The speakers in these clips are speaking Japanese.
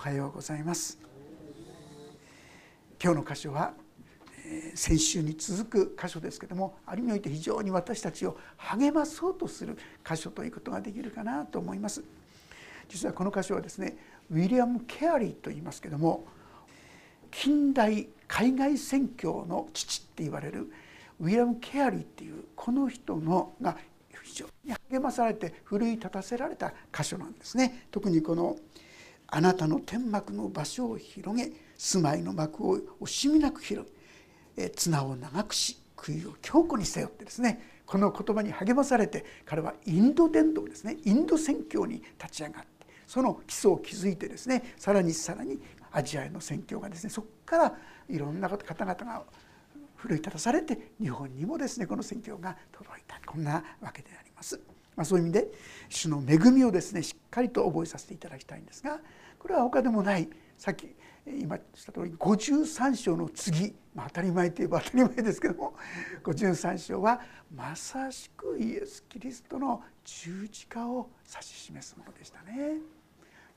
おはようございます今日の箇所は先週に続く箇所ですけどもある意味において非常に私たちを励まそうとする箇所ということができるかなと思います実はこの箇所はですねウィリアム・ケアリーと言いますけども近代海外宣教の父って言われるウィリアム・ケアリーっていうこの人のが非常に励まされて奮い立たせられた箇所なんですね。特にこの「あなたの天幕の場所を広げ住まいの幕を惜しみなく広げ綱を長くし杭を強固にせよ」ってですねこの言葉に励まされて彼はインド伝道ですねインド宣教に立ち上がってその基礎を築いてですねさらにさらにアジアへの宣教がですねそこからいろんな方々が奮い立たされて日本にもですねこの宣教が届いたこんなわけであります。まあ、そういう意味で主の恵みをですねしっかりと覚えさせていただきたいんですがこれは他でもないさっき今した通り53章の次、まあ、当たり前といえば当たり前ですけども53章はまさしくイエス・キリストの十字架を指し示すものでしたね。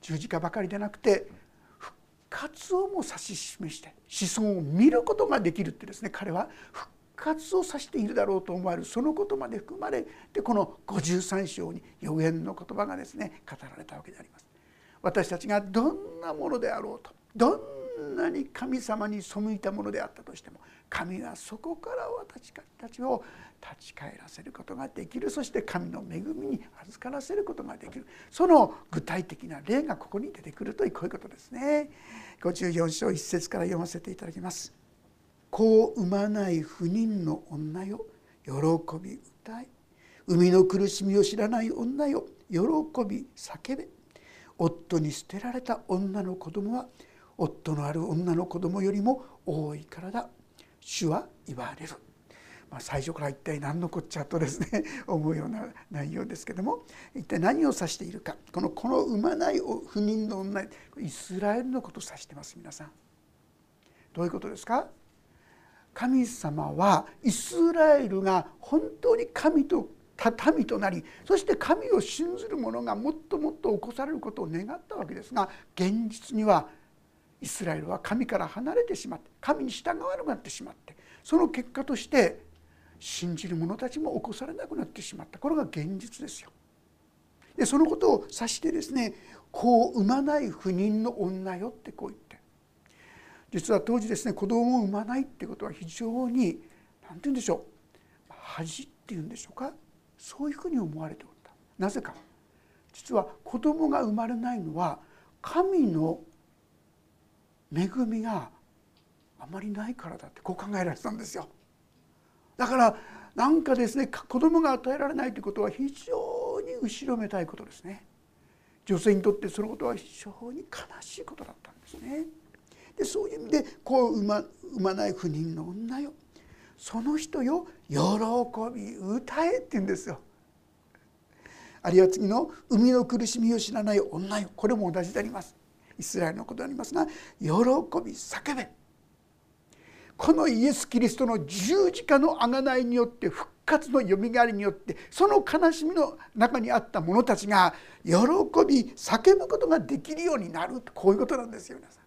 十字架ばかりでなくて復活をも指し示して子孫を見ることができるってですね彼は復活を指しているだろうと思われるそのことまで含まれてこの53章に予言の言葉がですね語られたわけであります。私たちがどんなものであろうとどんなに神様に背いたものであったとしても神はそこから私たちを立ち返らせることができるそして神の恵みに預からせることができるその具体的な例がここに出てくるというこういうことですね。54章1節から読ませていただきます。子を産まない不妊の女よ。喜び歌い生みの苦しみを知らない女よ。喜び叫べ。夫に捨てられた女の子供は夫のある女の子供よりも多いからだ。主は言われる、まあ、最初から一体何のこっちゃとですね 思うような内容ですけども。一体何を指しているか。このこの産まない不妊の女イスラエルのことを指してます皆さん。どういうことですか？神様はイスラエルが本当に神と民となりそして神を信ずる者がもっともっと起こされることを願ったわけですが現実にはイスラエルは神から離れてしまって神に従わなくなってしまってその結果として信じる者たちも起こされなくなってしまったこれが現実ですよ。でそのことを指してですね「子を産まない不妊の女よ」ってこう言って実は当時ですね子供を産まないってことは非常に何て言うんでしょう恥っていうんでしょうか？そういうふうに思われておったなぜか実は子供が生まれないのは神の恵みがあまりないからだってこう考えられてたんですよ。だからなんかですね子供が与えられないということは非常に後ろめたいことですね。女性にとってそのことは非常に悲しいことだったんですね。でそういう意味でこう産ま産まない不妊の女よその人よ喜び歌えって言うんですよ。あるいは次の「海の苦しみを知らない女よ」これも同じであります。イスラエルのことでありますが喜び叫べこのイエス・キリストの十字架の贖いによって復活のよみがえりによってその悲しみの中にあった者たちが喜び叫ぶことができるようになるこういうことなんですよ皆さん。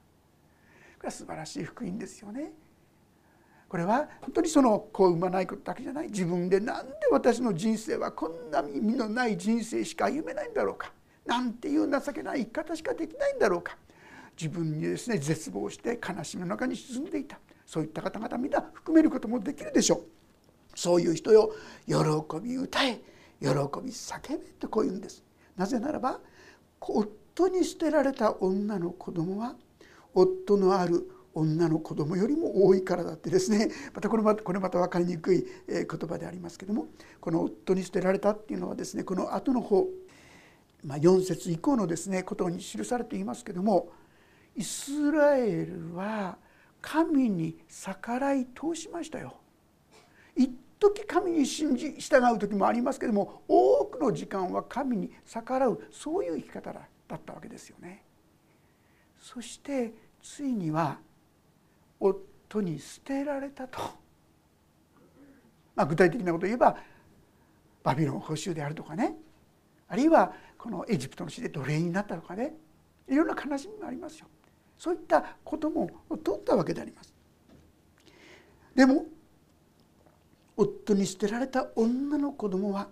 これは素晴らしい福音ですよね。これは本当にその子を産まないことだけじゃない。自分で何で私の人生はこんな意味のない人生しか歩めないんだろうか。なんていう情けない生き方しかできないんだろうか。自分にですね絶望して悲しみの中に沈んでいた。そういった方々皆含めることもできるでしょう。そういう人よ喜び歌え。喜び叫べとこう言うんです。なぜならば夫に捨てられた女の子供は夫のある女の子供よりも多いからだってですね またこれまたこれまた分かりにくい言葉でありますけどもこの夫に捨てられたっていうのはですねこの後の方まあ、4節以降のですねことに記されていますけどもイスラエルは神に逆らい通しましたよ。一時神に信じ従う時もありますけども多くの時間は神に逆らうそういう生き方だったわけですよね。そしてついには夫に捨てられたと、まあ、具体的なことを言えばバビロン捕囚であるとかね。あるいはこのエジプトの地で奴隷になったとかね。いろんな悲しみもありますよ。そういったことも取ったわけであります。でも夫に捨てられた女の子供は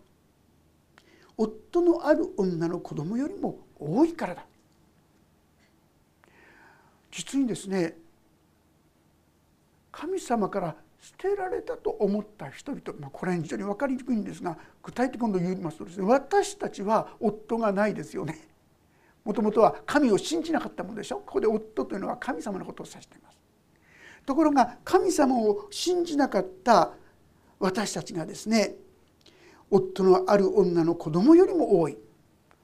夫のある女の子供よりも多いからだ。実にですね神様から捨てられたと思った人々、まあ、これは非常に分かりにくいんですが具体的に言いますとですね私たちは夫がないですよね。もともとは神を信じなかったものでしょここで夫というのは神様のことを指しています。ところが神様を信じなかった私たちがですね夫のある女の子供よりも多い、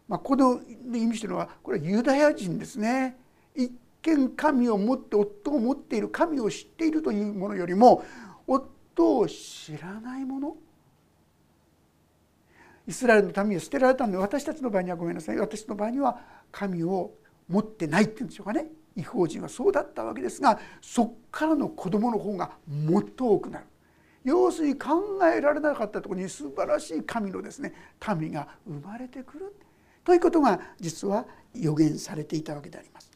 まあ、この意味してるのはこれはユダヤ人ですね一見神を持って夫を持っている神を知っているというものよりも夫を知らないものイスラエルの民を捨てられたので私たちの場合にはごめんなさい私の場合には神を持ってないっていうんでしょうかね違法人はそうだったわけですがそっからの子供の方がもっと多くなる要するに考えられなかったところに素晴らしい神のですね民が生まれてくるということが実は予言されていたわけであります。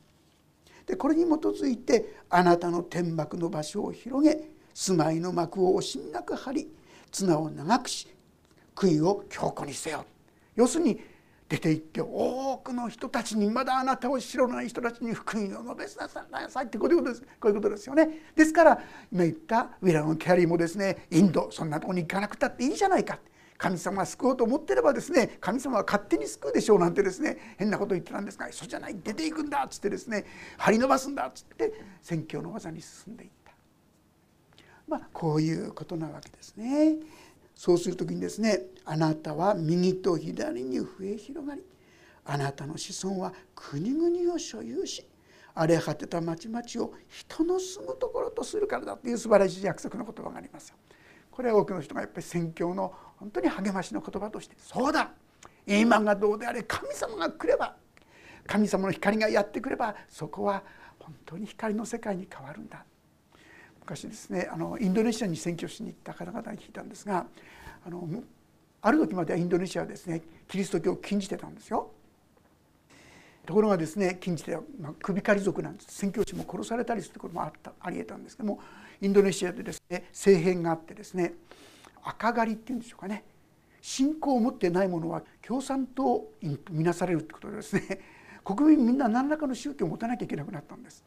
でこれに基づいてあなたの天幕の場所を広げ住まいの幕を惜しみなく張り綱を長くし杭を強固にせよ。要するに出て行って多くの人たちにまだあなたを知らない人たちに福音を述べなさいってこういうことです。こういうことですよね。ですから今言ったウィラム・キャリーもですねインドそんなとこに行かなくたっていいじゃないか。神様が救おうと思ってればですね神様は勝手に救うでしょうなんてですね変なこと言ってたんですがそうじゃない出ていくんだっつってですね張り伸ばすんだっつって宣教の技に進んでいった。まあこういうことなわけですね。そうする時にですねあなたは右と左に増え広がりあなたの子孫は国々を所有し荒れ果てた町々を人の住むところとするからだという素晴らしい約束の言葉がありますよ。これは多くの人がやっぱり宣教の本当に励ましの言葉としてそうだ。今がどうであれ神様が来れば神様の光がやってくればそこは本当に光の世界に変わるんだ。昔ですねあのインドネシアに宣教しに行った方々に聞いたんですがあのある時まではインドネシアはですねキリスト教を禁じてたんですよ。ところがですね禁じて、まあ、首狩り族なんです。宣教師も殺されたりすることもあったありえたんですけどもインドネシアでですね政変があってですね赤狩りっていうんでしょうかね。信仰を持ってない者は共産党員と見なされるってことでですね。国民みんな何らかの宗教を持たなきゃいけなくなったんです。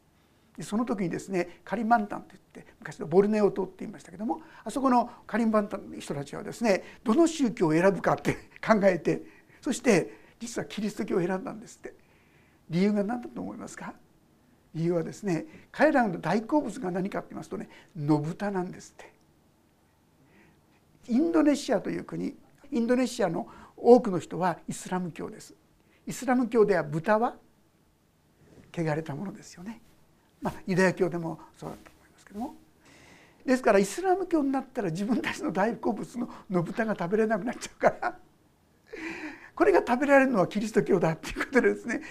でその時にですねカリマンタンといって昔のボルネオ島って言いましたけどもあそこのカリマンタンの人たちはですねどの宗教を選ぶかって 考えてそして実はキリスト教を選んだんですって。理由が何だと思いますか？理由はですね彼らの大好物が何かって言いますとね野豚なんですって。インドネシアという国インドネシアの多くの人はイスラム教です。イスラム教では豚は汚れたものですよね。まあ、ユダヤ教でもそうだと思いますけども。ですからイスラム教になったら自分たちの大好物の野豚が食べれなくなっちゃうから。これが食べられるのはキリスト教だっていうことでですね。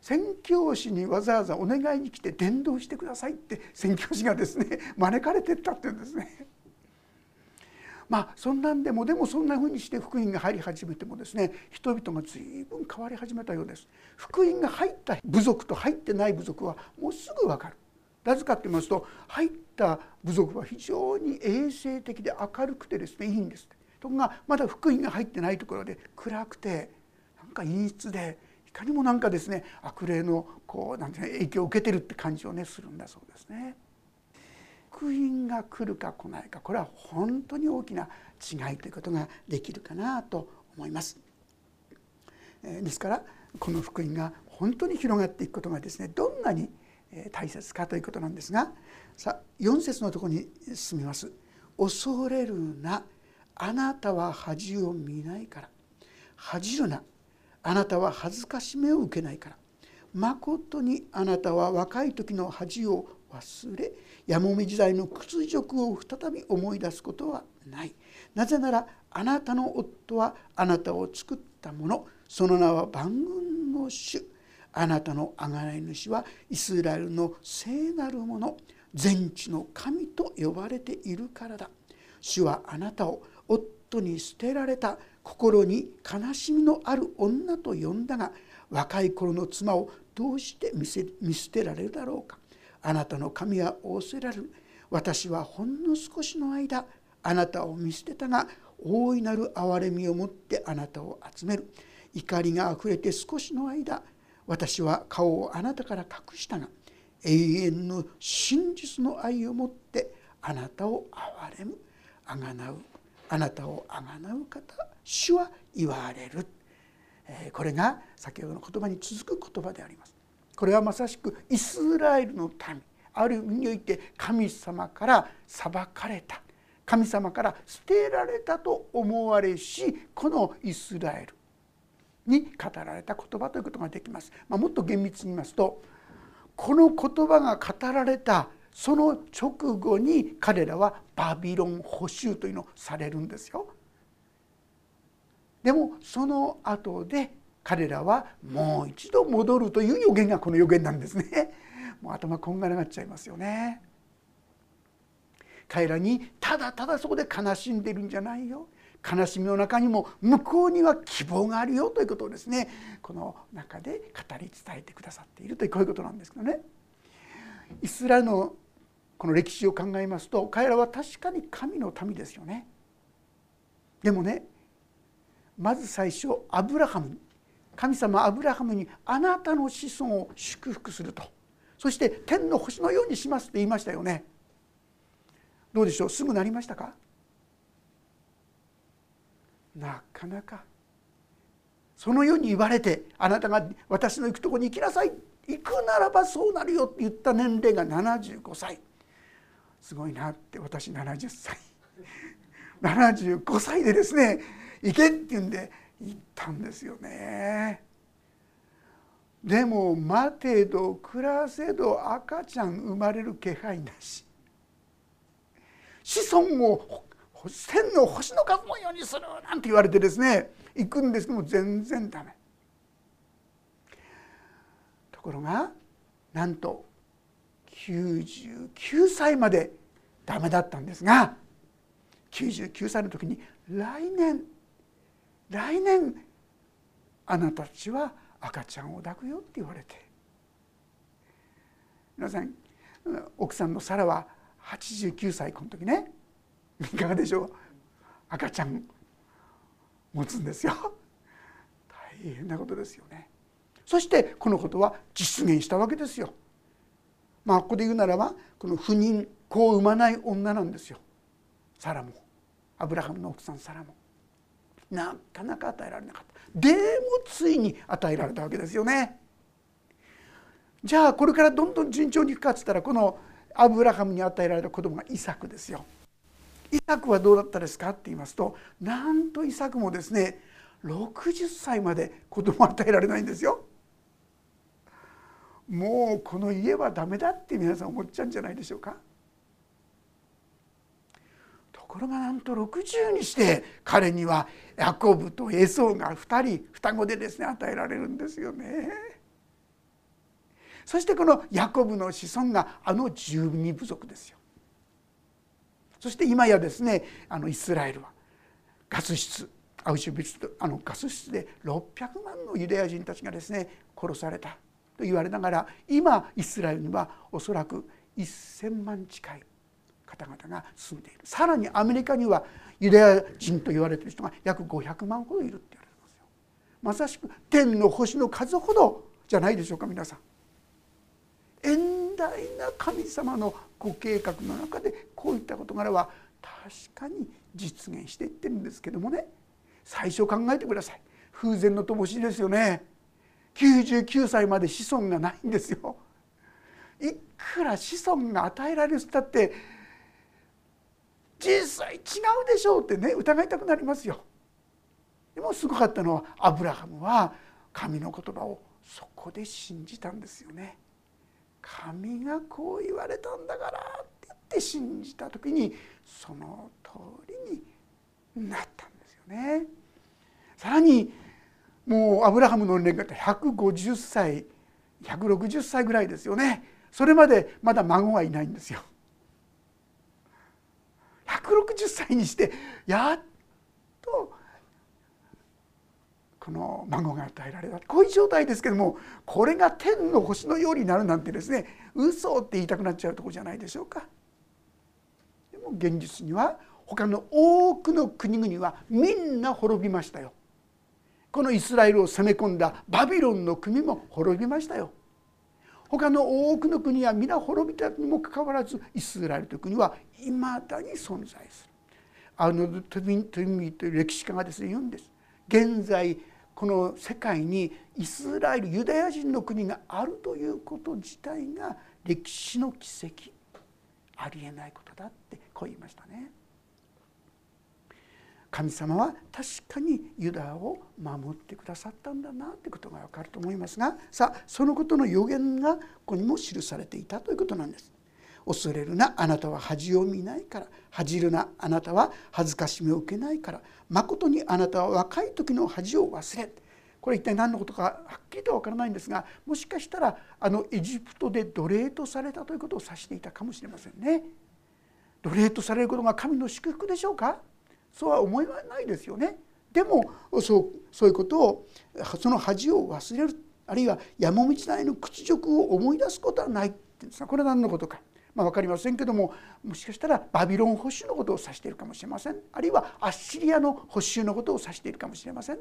宣教師にわざわざお願いに来て伝道してくださいって宣教師がですね招かれてったっていうんですね。まあそんなんでもでもそんなふうにして福音が入り始めてもですね人々が随分変わり始めたようです。福音が入った部族と入ってない部族はもうすぐ分かる。なぜかって言いますと入った部族は非常に衛生的で明るくてですねいいんです。ところがまだ福音が入ってないところで暗くてなんか陰湿でいかにもなんかですね悪霊のこうなんていう影響を受けてるって感じをねするんだそうですね。福音が来るか来ないかこれは本当に大きな違いということができるかなと思います。ですからこの福音が本当に広がっていくことがですねどんなに大切かということなんですがさあ4節のところに進みます。恐れるなあなたは恥を見ないから恥じるなあなたは恥ずかしめを受けないからまことにあなたは若い時の恥を忘れやもめ時代の屈辱を再び思い出すことはない。なぜならあなたの夫はあなたを作ったもの。その名は万軍の主。あなたの贖い主はイスラエルの聖なるもの。全地の神と呼ばれているからだ。主はあなたを夫に捨てられた。心に悲しみのある女と呼んだが若い頃の妻をどうして見せ見捨てられるだろうか。あなたの神は仰せられる。私はほんの少しの間あなたを見捨てたが大いなる憐れみをもってあなたを集める。怒りがあふれて少しの間私は顔をあなたから隠したが永遠の真実の愛をもってあなたを憐れむ。あがなうあなたをあがなう方主は言われる。これが先ほどの言葉に続く言葉であります。これはまさしくイスラエルの民ある意味において神様から裁かれた神様から捨てられたと思われしこのイスラエルに語られた言葉ということができます。まあ、もっと厳密に言いますとこの言葉が語られたその直後に彼らはバビロン捕囚というのをされるんですよ。でもその後で彼らはもう一度戻るという予言がこの予言なんですね。もう頭こんがらがっちゃいますよね。彼らにただただそこで悲しんでるんじゃないよ悲しみの中にも向こうには希望があるよということをですねこの中で語り伝えてくださっているというこういうことなんですけどね。イスラエルのこの歴史を考えますと彼らは確かに神の民ですよね。でもねまず最初アブラハム神様アブラハムにあなたの子孫を祝福すると。そして天の星のようにしますって言いましたよね。どうでしょう？すぐなりましたか？なかなか。そのように言われてあなたが私の行くとこに行きなさい。行くならばそうなるよって言った年齢が75歳。すごいなって私70歳。75歳でですね行けって言うんで行ったんですよね。でも待てど暮らせど赤ちゃん生まれる気配なし。子孫を天の星の数のようにするなんて言われてですね行くんです。けども全然ダメ。ところがなんと99歳までダメだったんですが99歳の時に来年来年あなたたちは赤ちゃんを抱くよって言われて。皆さん奥さんのサラは89歳この時ね。いかがでしょう？赤ちゃん持つんですよ。大変なことですよね。そしてこのことは実現したわけですよ。まあここで言うならばこの不妊子を産まない女なんですよ。サラも。アブラハムの奥さんサラも。なかなか与えられなかったでもついに与えられたわけですよねじゃあこれからどんどん順調にいくかっつったらこのアブラハムに与えられた子供がイサクですよ。イサクはどうだったですかって言いますとなんとイサクもですね60歳まで子供与えられないんですよ。もうこの家はダメだって皆さん思っちゃうんじゃないでしょうか。ところがなんと60にして彼にはヤコブとエソウが2人双子でですね与えられるんですよね。そしてこのヤコブの子孫があの十二部族ですよ。そして今やですねあのイスラエルはガス室アウシュビッツあのガス室で600万のユダヤ人たちがですね殺されたと言われながら今イスラエルにはおそらく1,000万近い方々が住んでいる。さらにアメリカにはユダヤ人と言われてる人が約500万ほどいるって言われてますよ。まさしく天の星の数ほどじゃないでしょうか皆さん。遠大な神様のご計画の中でこういった事柄は確かに実現していってるんですけどもね。最初考えてください。風前の灯火ですよね。99歳まで子孫がないんですよ。いくら子孫が与えられるったって実際違うでしょうってね疑いたくなりますよでもすごかったのはアブラハムは神の言葉をそこで信じたんですよね神がこう言われたんだからって言って信じた時にその通りになったんですよね。さらにもうアブラハムの年齢が150歳160歳ぐらいですよねそれまでまだ孫はいないんですよ。160歳にしてやっとこの孫が与えられたこういう状態ですけどもこれが天の星のようになるなんてですね嘘って言いたくなっちゃうとこじゃないでしょうか。でも現実には他の多くの国々はみんな滅びましたよ。このイスラエルを攻め込んだバビロンの国も滅びましたよ。他の多くの国は皆滅びたにもかかわらずイスラエルという国はいまだに存在する。アーノルド・トゥミーという歴史家がですね言うんです。現在この世界にイスラエルユダヤ人の国があるということ自体が歴史の奇跡ありえないことだってこう言いましたね。神様は確かにユダを守ってくださったんだなということが分かると思いますがさあそのことの予言がここにも記されていたということなんです。恐れるなあなたは恥を見ないから恥じるなあなたは恥ずかしみを受けないからまことにあなたは若い時の恥を忘れこれ一体何のことかはっきりとは分からないんですがもしかしたらあのエジプトで奴隷とされたということを指していたかもしれませんね。奴隷とされることが神の祝福でしょうか？そうは思えないですよね。でもそうそういうことをその恥を忘れるあるいは山道代の屈辱を思い出すことはないってさこれは何のことか、まあ、分かりませんけどももしかしたらバビロン保守のことを指しているかもしれません。あるいはアッシリアの保守のことを指しているかもしれません。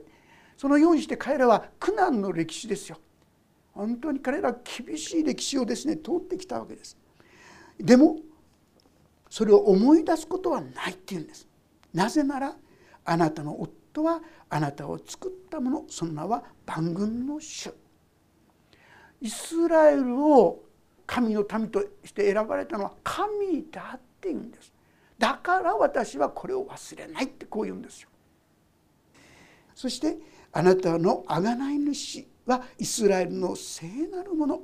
そのようにして彼らは苦難の歴史ですよ。本当に彼ら厳しい歴史をですね通ってきたわけです。でもそれを思い出すことはないっていうんです。なぜならあなたの夫はあなたを作ったものその名は万軍の主。イスラエルを神の民として選ばれたのは神だって言うんです。だから私はこれを忘れないってこう言うんですよ。そしてあなたの贖い主はイスラエルの聖なるもの。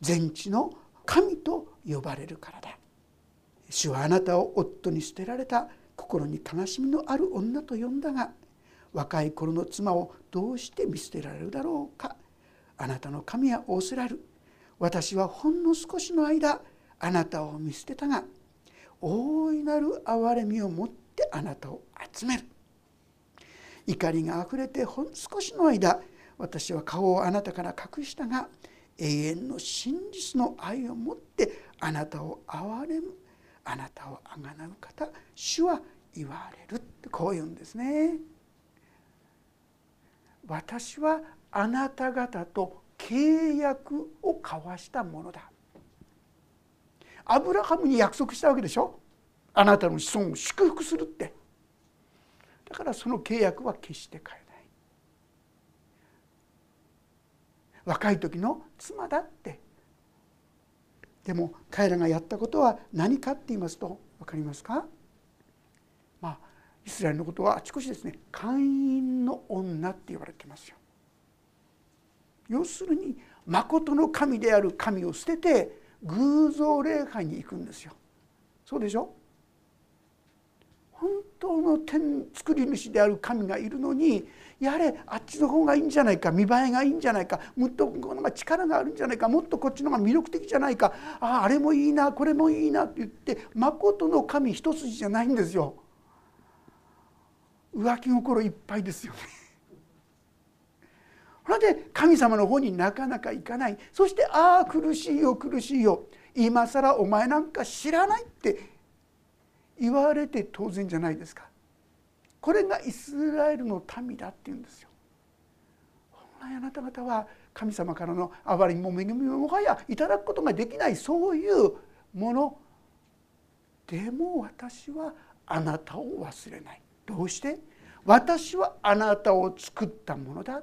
全地の神と呼ばれるからだ。主はあなたを夫に捨てられた心に悲しみのある女と呼んだが若い頃の妻をどうして見捨てられるだろうか。あなたの神は仰せられる。私はほんの少しの間あなたを見捨てたが大いなる憐れみを持ってあなたを集める。怒りがあふれてほん少しの間私は顔をあなたから隠したが永遠の真実の愛を持ってあなたを憐れむ。あなたをあがなう方主は言われるってこう言うんですね。私はあなた方と契約を交わしたものだ。アブラハムに約束したわけでしょ？あなたの子孫を祝福するってだからその契約は決して変えない若い時の妻だってでも彼らがやったことは何かって言いますと分かりますか？まあイスラエルのことはあちこちですね会員の女って言われてますよ。要するに誠の神である神を捨てて偶像礼拝に行くんですよ。そうでしょ？本当の天作り主である神がいるのにやれあっちの方がいいんじゃないか見栄えがいいんじゃないかもっとこの力があるんじゃないかもっとこっちの方が魅力的じゃないかあああれもいいなこれもいいなって言ってまことの神一筋じゃないんですよ。浮気心いっぱいですよね。それで神様の方になかなか行かないそして「ああ苦しいよ苦しいよ今更お前なんか知らない」って言われて当然じゃないですか。これがイスラエルの民だって言うんですよ。本来あなた方は神様からの憐れみも恵みももはやいただくことができない。そういうもの。でも私はあなたを忘れない。どうして？私はあなたを作ったものだ。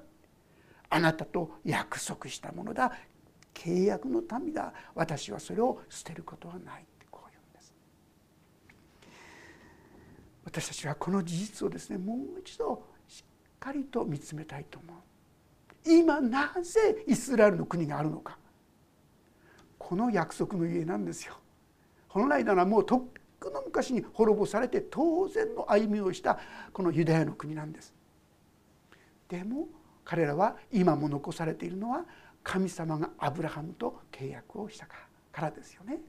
あなたと約束したものだ。契約の民だ。私はそれを捨てることはない。私たちはこの事実をですねもう一度しっかりと見つめたいと思う。今なぜイスラエルの国があるのか。この約束の家なんですよ。本来ならもうとっくの昔に滅ぼされて当然の歩みをしたこのユダヤの国なんです。でも彼らは今も残されているのは神様がアブラハムと契約をしたからですよね。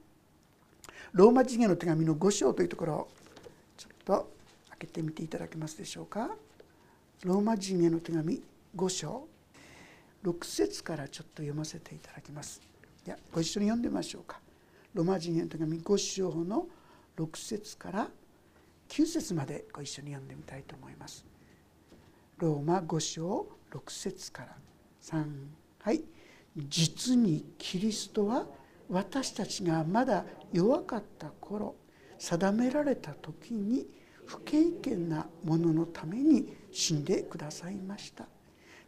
ローマ人への手紙の5章というところと開けてみていただけますでしょうか。ローマ人への手紙5章。6節からちょっと読ませていただきます。ではご一緒に読んでみましょうか。ローマ人への手紙5章の6節から9節までご一緒に読んでみたいと思います。ローマ5章6節から。3はい。実にキリストは私たちがまだ弱かった頃定められた時に不経験なもののために死んでくださいました。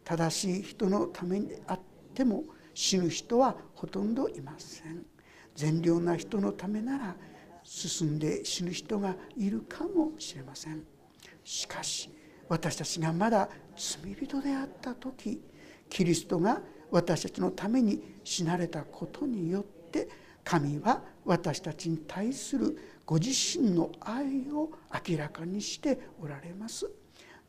正しい人のためであっても死ぬ人はほとんどいません。善良な人のためなら進んで死ぬ人がいるかもしれません。しかし私たちがまだ罪人であった時キリストが私たちのために死なれたことによって神は私たちに対するご自身の愛を明らかにしておられます。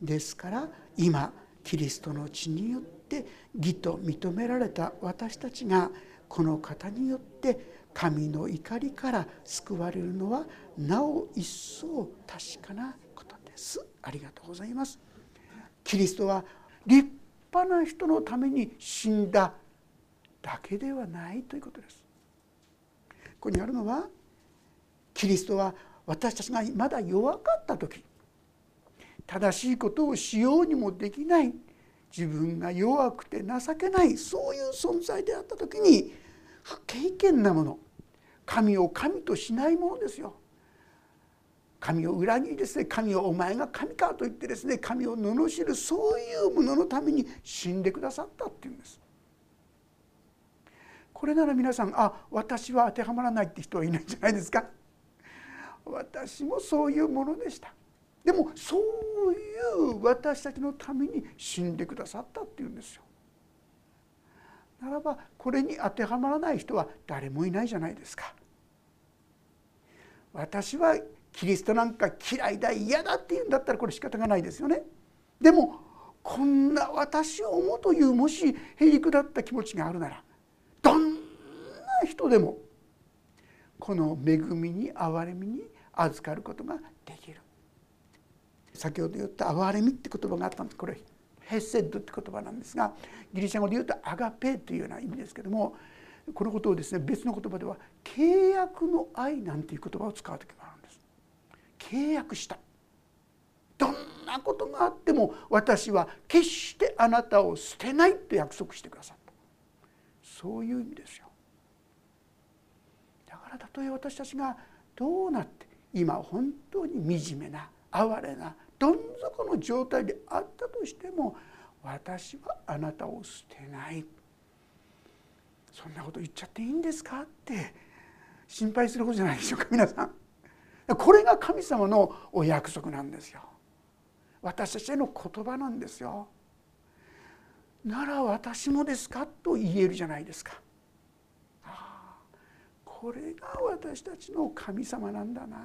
ですから今キリストの血によって義と認められた私たちがこの方によって神の怒りから救われるのはなお一層確かなことです。ありがとうございます。キリストは立派な人のために死んだだけではないということです。ここにあるのはキリストは私たちがまだ弱かった時正しいことをしようにもできない自分が弱くて情けないそういう存在であった時に不経験なもの神を神としないものですよ。神を裏切りですね神をお前が神かと言ってですね神を罵るそういうもののために死んでくださったっていうんです。これなら皆さんあ私は当てはまらないって人はいないんじゃないですか。私もそういうものでした。でもそういう私たちのために死んでくださったっていうんですよ。ならばこれに当てはまらない人は誰もいないじゃないですか。私はキリストなんか嫌いだ嫌だって言うんだったらこれ仕方がないですよね。でもこんな私を思うというもしへりくだった気持ちがあるならどんな人でもこの恵みに憐れみに預かることができる。先ほど言った憐れみって言葉があったんです。これヘッセッドって言葉なんですがギリシャ語で言うとアガペというような意味ですけどもこのことをですね別の言葉では契約の愛なんていう言葉を使う時もあるんです。契約した。どんなことがあっても私は決してあなたを捨てないと約束してくださった。そういう意味ですよ。だからたとえ私たちがどうなって今本当に惨めな哀れなどん底の状態であったとしても私はあなたを捨てない。そんなこと言っちゃっていいんですかって心配することじゃないでしょうか皆さん。これが神様のお約束なんですよ。私たちへの言葉なんですよ。なら私もですかと言えるじゃないですか。これが私たちの神様なんだな。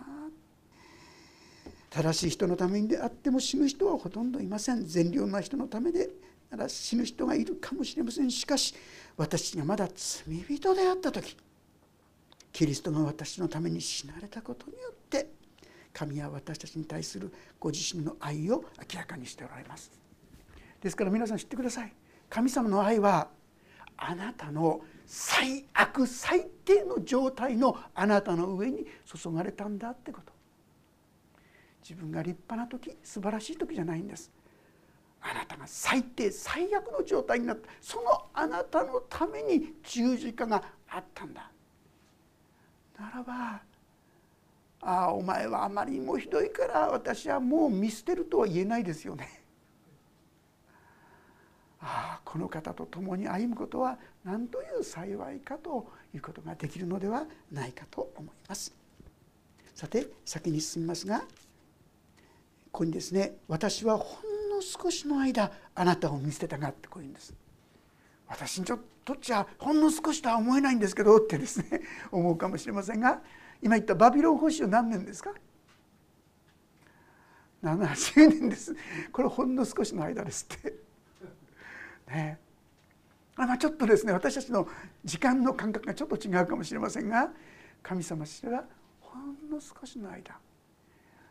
正しい人のためにであっても死ぬ人はほとんどいません。善良な人のためでなら死ぬ人がいるかもしれません。しかし私がまだ罪人であった時キリストが私のために死なれたことによって神は私たちに対するご自身の愛を明らかにしておられます。ですから皆さん知ってください。神様の愛はあなたの最悪最低の状態のあなたの上に注がれたんだってこと。自分が立派な時素晴らしい時じゃないんです。あなたが最低最悪の状態になった。そのあなたのために十字架があったんだ。ならばああお前はあまりにもひどいから私はもう見捨てるとは言えないですよね。ああこの方と共に歩むことは何という幸いかということができるのではないかと思います。さて先に進みますがここにですね私はほんの少しの間あなたを見捨てたがってこういうんです。私にちょっとっちゃほんの少しとは思えないんですけどってですね 思うかもしれませんが今言ったバビロン保守何年ですか？70年です。これほんの少しの間ですって。ね。まあ、ちょっとですね私たちの時間の感覚がちょっと違うかもしれませんが神様としてはほんの少しの間。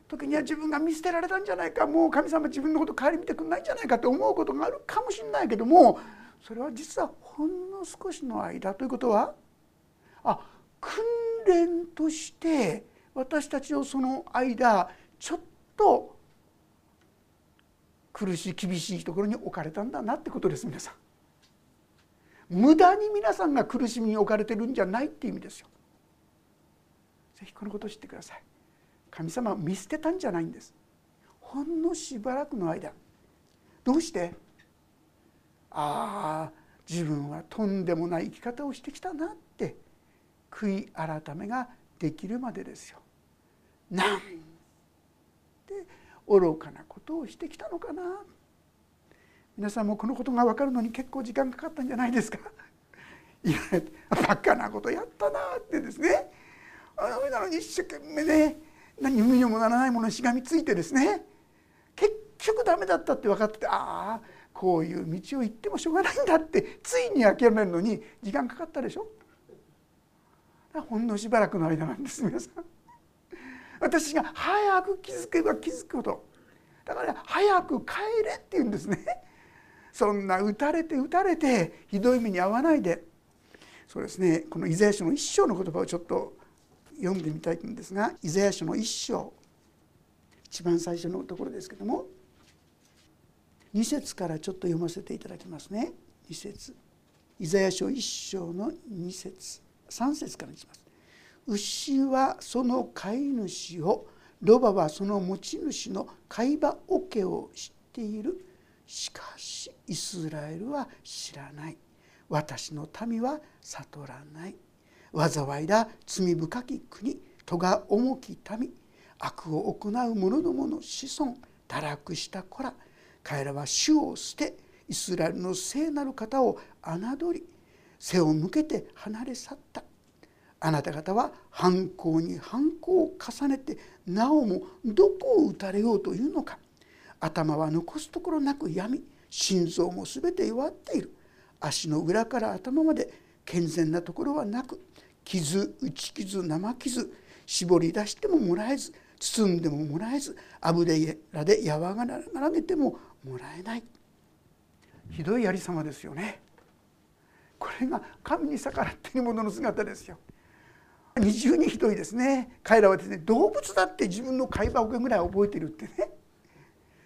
時には自分が見捨てられたんじゃないかもう神様自分のこと顧みてくんないんじゃないかと思うことがあるかもしれないけどもそれは実はほんの少しの間ということはあ訓練として私たちをその間ちょっと苦しい厳しいところに置かれたんだなってことです皆さん。無駄に皆さんが苦しみに置かれてるんじゃないっていう意味ですよ。ぜひこのことを知ってください。神様は見捨てたんじゃないんです。ほんのしばらくの間どうして？ああ自分はとんでもない生き方をしてきたなって悔い改めができるまでですよ。なんて愚かなことをしてきたのかな。皆さんもこのことが分かるのに結構時間かかったんじゃないですか。言われてバカなことやったなってですね。あのなのに一生懸命ね何にもならないものにしがみついてですね。結局ダメだったって分かっててああこういう道を行ってもしょうがないんだってついに諦めるのに時間かかったでしょ。ほんのしばらくの間なんです皆さん。私が早く気づけば気づくほどだから早く帰れって言うんですね。そんな打たれて打たれてひどい目に遭わないで。そうですね。このイザヤ書の一章の言葉をちょっと読んでみたいんですがイザヤ書の一章一番最初のところですけども2節からちょっと読ませていただきますね。2節。イザヤ書一章の2節。3節からにします。牛はその飼い主をロバはその持ち主の飼い場桶を知っている。しかしイスラエルは知らない。私の民は悟らない。災いだ罪深き国戸が重き民。悪を行う者どもの子孫堕落した子ら。彼らは主を捨てイスラエルの聖なる方を侮り背を向けて離れ去った。あなた方は犯行に犯行を重ねてなおもどこを打たれようというのか。頭は残すところなく闇心臓も全て弱っている。足の裏から頭まで健全なところはなく傷打ち傷生傷絞り出してももらえず包んでももらえず油で和らげてももらえない。ひどいやりさまですよね。これが神に逆らっている者の姿ですよ。二重にひどいですね彼らはですね動物だって自分の会話ぐらい覚えてるってね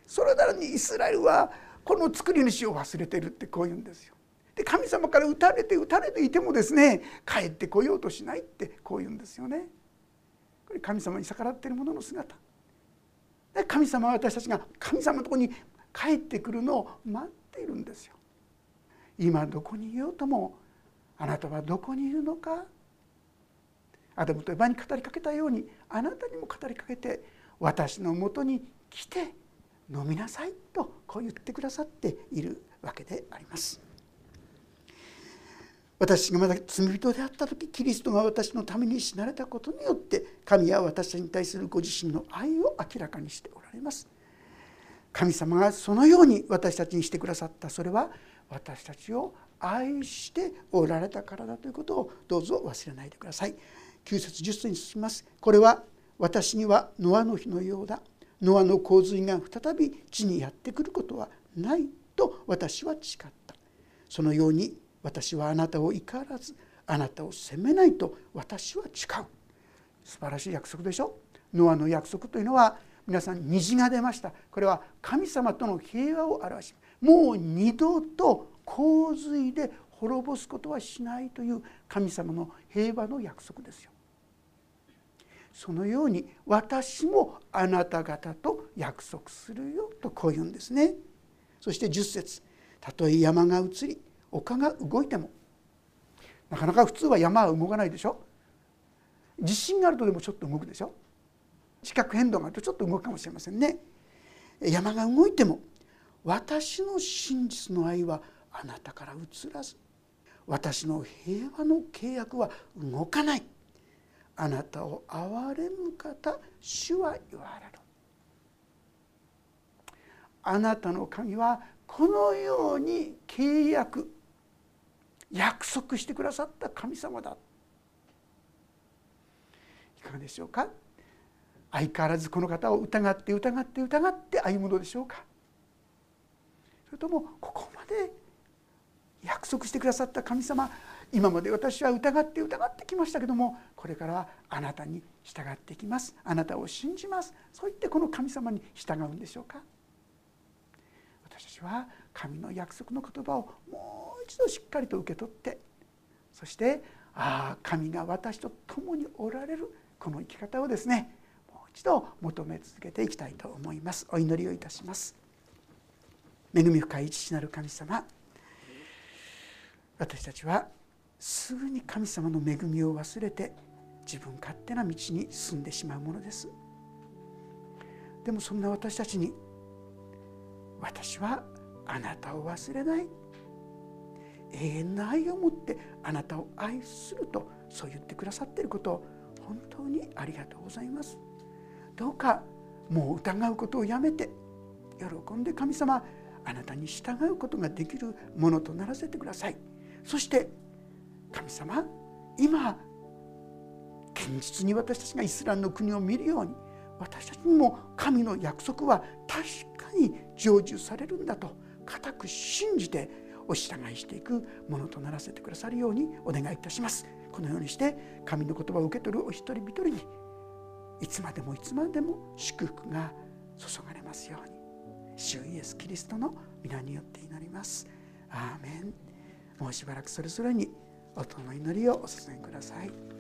それなのにイスラエルはこの作り主を忘れてるってこう言うんですよ。で神様から打たれて打たれていてもですね帰ってこようとしないってこう言うんですよね。これ神様に逆らっている者の姿。で神様は私たちが神様のとこに帰ってくるのを待っているんですよ。今どこにいようともあなたはどこにいるのかアダムとエバに語りかけたようにあなたにも語りかけて私のもとに来て飲みなさいとこう言ってくださっているわけであります。私がまだ罪人であった時キリストが私のために死なれたことによって神は私に対するご自身の愛を明らかにしておられます。神様がそのように私たちにしてくださったそれは私たちを愛しておられたからだということをどうぞ忘れないでください。9節10節に進みます。これは私にはノアの日のようだ。ノアの洪水が再び地にやってくることはないと私は誓った。そのように私はあなたを怒らずあなたを責めないと私は誓う。素晴らしい約束でしょ？ノアの約束というのは皆さん虹が出ました。これは神様との平和を表しもう二度と洪水で滅ぼすことはしないという神様の平和の約束ですよ。そのように私もあなた方と約束するよとこう言うんですね。そして10節たとえ山が移り丘が動いてもなかなか普通は山は動かないでしょ。地震があるとでもちょっと動くでしょ。地殻変動があるとちょっと動くかもしれませんね。山が動いても私の真実の愛はあなたから移らず私の平和の契約は動かない。あなたを憐れむ方主は言われる。あなたの神はこのように契約約束してくださった神様だ。いかがでしょうか？相変わらずこの方を疑って疑って疑って歩むのでしょうか？それともここまで約束してくださった神様今まで私は疑って疑ってきましたけどもこれからはあなたに従っていきます。あなたを信じます。そう言ってこの神様に従うんでしょうか。私たちは神の約束の言葉をもう一度しっかりと受け取ってそしてああ神が私と共におられるこの生き方をですねもう一度求め続けていきたいと思います。お祈りをいたします。恵み深い父なる神様私たちはすぐに神様の恵みを忘れて自分勝手な道に進んでしまうものです。でもそんな私たちに私はあなたを忘れない。永遠な愛を持ってあなたを愛するとそう言ってくださっていることを本当にありがとうございます。どうかもう疑うことをやめて喜んで神様あなたに従うことができるものとならせてください。そして神様今現実に私たちがイスラムの国を見るように私たちにも神の約束は確かに成就されるんだと固く信じてお従いしていくものとならせてくださるようにお願いいたします。このようにして神の言葉を受け取るお一人一人にいつまでもいつまでも祝福が注がれますように。主イエス・キリストの皆によって祈ります。アーメン。もうしばらくそれぞれに音の祈りをお捧げください。